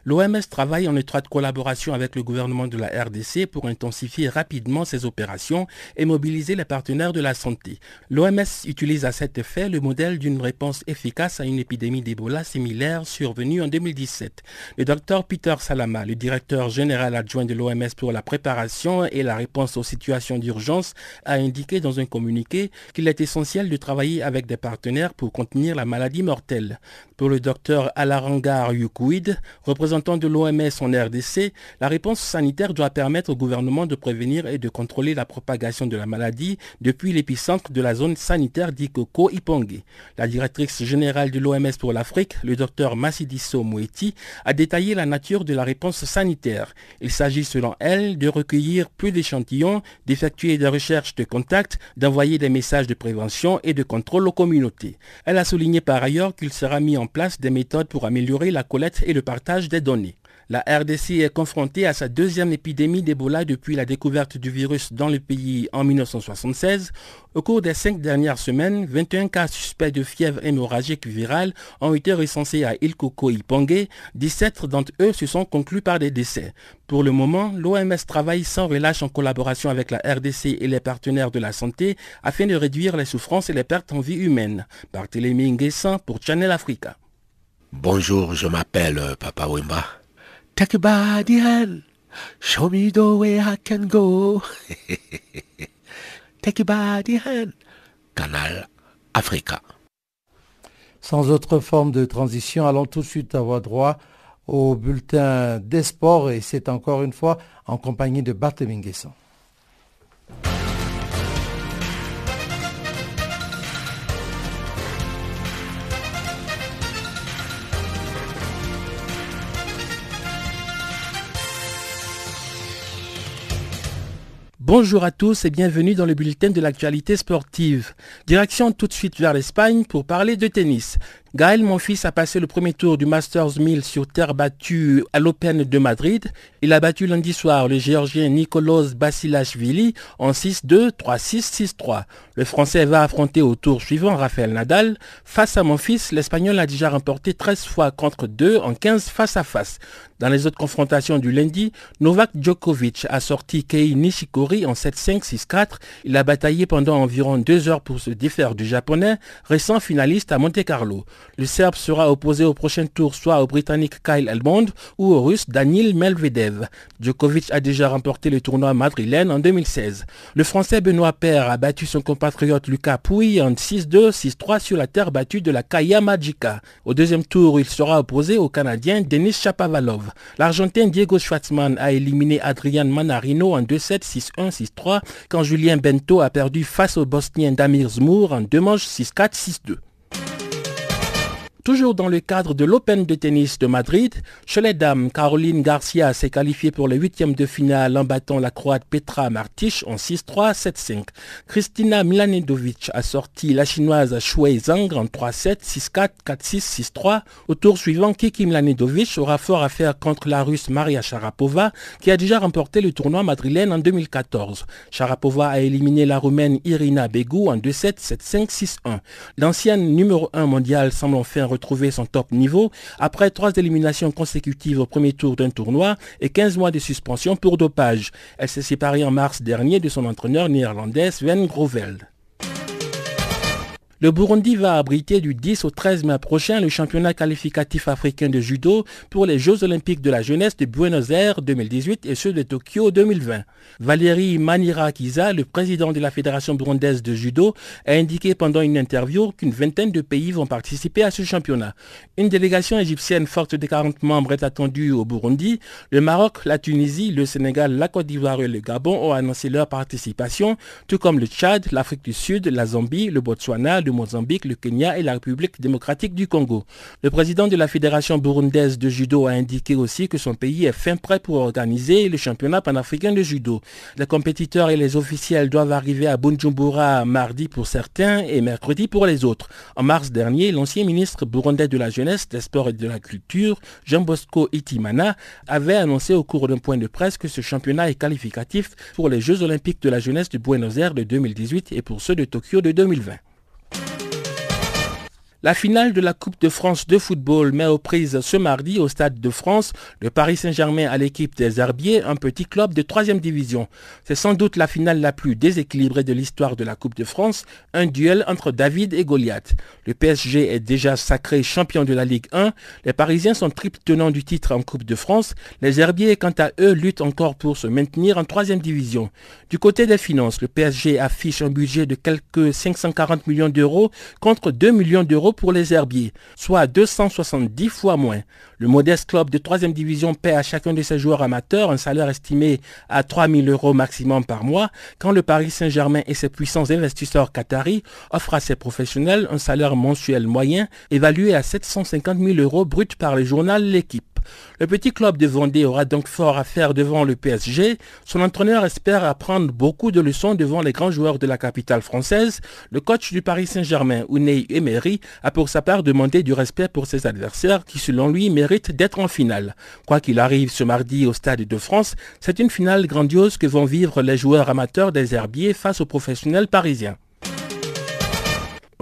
L'OMS travaille en étroite collaboration avec le gouvernement de la RDC pour intensifier rapidement ses opérations et mobiliser les partenaires de la santé. L'OMS utilise à cet effet le modèle d'une réponse efficace à une épidémie d'Ebola similaire survenue en 2017. Le docteur Peter Salama, le directeur général adjoint de l'OMS pour la préparation et la réponse aux situations d'urgence, a indiqué dans un communiqué qu'il est essentiel de travailler avec des partenaires pour contenir la maladie mortelle. Pour le docteur Alarangar Yukuid, représentant de l'OMS en RDC, la réponse sanitaire doit permettre au gouvernement de prévenir et de contrôler la propagation de la maladie depuis l'épicentre de la zone sanitaire d'Ikoko Ipongé. La directrice générale de l'OMS pour l'Afrique, le docteur Massidiso Moueti, a détaillé la nature de la réponse sanitaire. Il s'agit selon elle de recueillir plus d'échantillons, d'effectuer des recherches de contact, d'envoyer des messages de prévention et de contrôle aux communautés. Elle a souligné par ailleurs qu'il sera mis en place des méthodes pour améliorer la collecte et le partage des données. La RDC est confrontée à sa deuxième épidémie d'Ebola depuis la découverte du virus dans le pays en 1976. Au cours des cinq dernières semaines, 21 cas suspects de fièvre hémorragique virale ont été recensés à Ilkoko Ipongé. 17 d'entre eux se sont conclus par des décès. Pour le moment, l'OMS travaille sans relâche en collaboration avec la RDC et les partenaires de la santé afin de réduire les souffrances et les pertes en vie humaine. Barthélémy Nguessan pour Channel Africa. Bonjour, je m'appelle Papa Wimba. Take a body hand. Show me the way I can go. Take a body hand. Canal Africa. Sans autre forme de transition, allons tout de suite avoir droit au bulletin des sports et c'est encore une fois en compagnie de Barthélémy Nguessan. Bonjour à tous et bienvenue dans le bulletin de l'actualité sportive. Direction tout de suite vers l'Espagne pour parler de tennis. Gaël Monfils a passé le premier tour du Masters 1000 sur terre battue à l'Open de Madrid. Il a battu lundi soir le Géorgien Nicolas Basilashvili en 6-2, 3-6, 6-3. Le Français va affronter au tour suivant Rafael Nadal. Face à Monfils, l'Espagnol a déjà remporté 13 fois contre 2 en 15 face à face. Dans les autres confrontations du lundi, Novak Djokovic a sorti Kei Nishikori en 7-5, 6-4. Il a bataillé pendant environ deux heures pour se défaire du japonais, récent finaliste à Monte Carlo. Le Serbe sera opposé au prochain tour soit au Britannique Kyle Elmond ou au Russe Daniil Melvedev. Djokovic a déjà remporté le tournoi madrilène en 2016. Le Français Benoît Paire a battu son compatriote Lucas Pouille en 6-2, 6-3 sur la terre battue de la Kaya Magica. Au deuxième tour, il sera opposé au Canadien Denis Chapovalov. L'Argentin Diego Schwartzmann a éliminé Adrian Manarino en 2-7, 6-1, 6-3 quand Julien Bento a perdu face au Bosnien Damir Zmour en deux manches 6-4, 6-2. Toujours dans le cadre de l'Open de tennis de Madrid, chez les dames, Caroline Garcia s'est qualifiée pour les huitièmes de finale en battant la Croate Petra Martic en 6-3, 7-5. Kristina Milanedovic a sorti la chinoise Shui Zhang en 3-7, 6-4, 4-6, 6-3. Au tour suivant, Kiki Milanedovic aura fort à faire contre la Russe Maria Sharapova, qui a déjà remporté le tournoi madrilène en 2014. Sharapova a éliminé la Roumaine Irina Begu en 2-7, 7-5, 6-1. L'ancienne numéro 1 mondiale semble enfin retrouver son top niveau après trois éliminations consécutives au premier tour d'un tournoi et 15 mois de suspension pour dopage. Elle s'est séparée en mars dernier de son entraîneur néerlandais Sven Groveld. Le Burundi va abriter du 10 au 13 mai prochain le championnat qualificatif africain de judo pour les Jeux olympiques de la jeunesse de Buenos Aires 2018 et ceux de Tokyo 2020. Valérie Manirakiza, le président de la Fédération burundaise de judo, a indiqué pendant une interview qu'une vingtaine de pays vont participer à ce championnat. Une délégation égyptienne forte de 40 membres est attendue au Burundi. Le Maroc, la Tunisie, le Sénégal, la Côte d'Ivoire et le Gabon ont annoncé leur participation, tout comme le Tchad, l'Afrique du Sud, la Zambie, le Botswana, le Mozambique, le Kenya et la République démocratique du Congo. Le président de la Fédération burundaise de judo a indiqué aussi que son pays est fin prêt pour organiser le championnat panafricain de judo. Les compétiteurs et les officiels doivent arriver à Bujumbura mardi pour certains et mercredi pour les autres. En mars dernier, l'ancien ministre burundais de la jeunesse, des sports et de la culture, Jean Bosco Itimana, avait annoncé au cours d'un point de presse que ce championnat est qualificatif pour les Jeux olympiques de la jeunesse de Buenos Aires de 2018 et pour ceux de Tokyo de 2020. La finale de la Coupe de France de football met aux prises ce mardi au Stade de France le Paris Saint-Germain à l'équipe des Herbiers, un petit club de 3 division. C'est sans doute la finale la plus déséquilibrée de l'histoire de la Coupe de France, un duel entre David et Goliath. Le PSG est déjà sacré champion de la Ligue 1, les Parisiens sont triple tenants du titre en Coupe de France, les Herbiers quant à eux luttent encore pour se maintenir en 3 division. Du côté des finances, le PSG affiche un budget de quelques 540 millions d'euros contre 2 millions d'euros pour les herbiers, soit 270 fois moins. Le modeste club de 3 division paie à chacun de ses joueurs amateurs un salaire estimé à 3 000 euros maximum par mois, quand le Paris Saint-Germain et ses puissants investisseurs qataris offrent à ses professionnels un salaire mensuel moyen évalué à 750 000 euros brut par le journal L'équipe. Le petit club de Vendée aura donc fort à faire devant le PSG. Son entraîneur espère apprendre beaucoup de leçons devant les grands joueurs de la capitale française. Le coach du Paris Saint-Germain, Unai Emery, a pour sa part demandé du respect pour ses adversaires qui, selon lui, méritent d'être en finale. Quoi qu'il arrive ce mardi au Stade de France, c'est une finale grandiose que vont vivre les joueurs amateurs des herbiers face aux professionnels parisiens.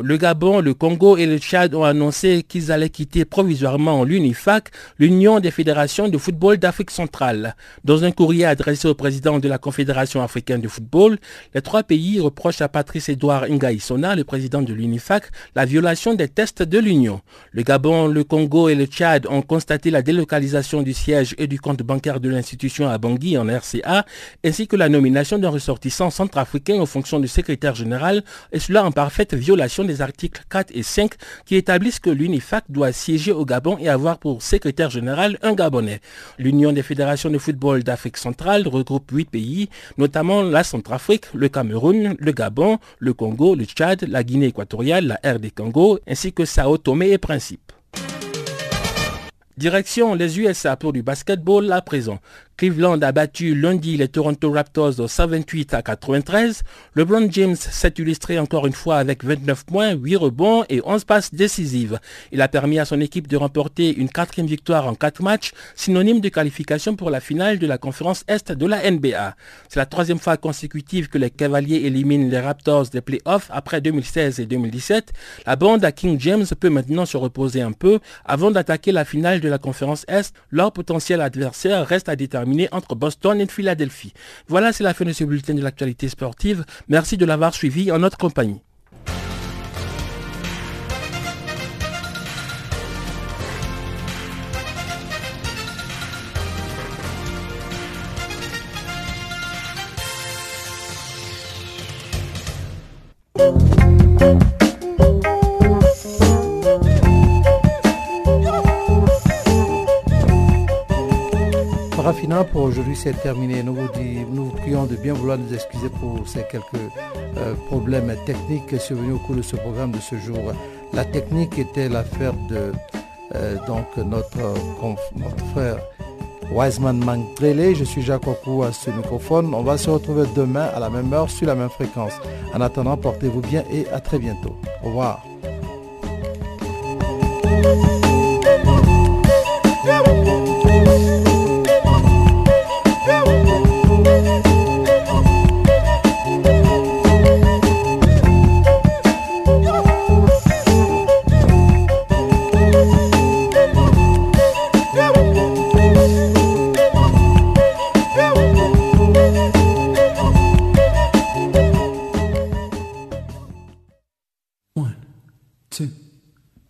Le Gabon, le Congo et le Tchad ont annoncé qu'ils allaient quitter provisoirement l'UNIFAC, l'Union des fédérations de football d'Afrique centrale. Dans un courrier adressé au président de la Confédération africaine de football, les trois pays reprochent à Patrice Edouard Ngaïsona, le président de l'UNIFAC, la violation des tests de l'Union. Le Gabon, le Congo et le Tchad ont constaté la délocalisation du siège et du compte bancaire de l'institution à Bangui en RCA, ainsi que la nomination d'un ressortissant centrafricain aux fonctions de secrétaire général, et cela en parfaite violation des articles 4 et 5 qui établissent que l'UNIFAC doit siéger au Gabon et avoir pour secrétaire général un Gabonais. L'Union des fédérations de football d'Afrique centrale regroupe huit pays, notamment la Centrafrique, le Cameroun, le Gabon, le Congo, le Tchad, la Guinée équatoriale, la RD Congo, ainsi que Sao Tomé et Principe. Direction les USA pour du basketball à présent. Cleveland a battu lundi les Toronto Raptors au 128 à 93. LeBron James s'est illustré encore une fois avec 29 points, 8 rebonds et 11 passes décisives. Il a permis à son équipe de remporter une quatrième victoire en quatre matchs, synonyme de qualification pour la finale de la conférence Est de la NBA. C'est la troisième fois consécutive que les Cavaliers éliminent les Raptors des playoffs après 2016 et 2017. La bande à King James peut maintenant se reposer un peu avant d'attaquer la finale de la conférence Est. Leur potentiel adversaire reste à déterminer entre Boston et Philadelphie. Voilà, c'est la fin de ce bulletin de l'actualité sportive. Merci de l'avoir suivi en notre compagnie. Pour aujourd'hui, c'est terminé. Nous vous, nous vous prions de bien vouloir nous excuser pour ces quelques euh, problèmes techniques survenus au cours de ce programme de ce jour. La technique était l'affaire de euh, donc notre, notre frère Wiseman Mangrele. Je suis Jacques à ce microphone. On va se retrouver demain à la même heure sur la même fréquence. En attendant, portez-vous bien et à très bientôt. Au revoir.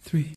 three.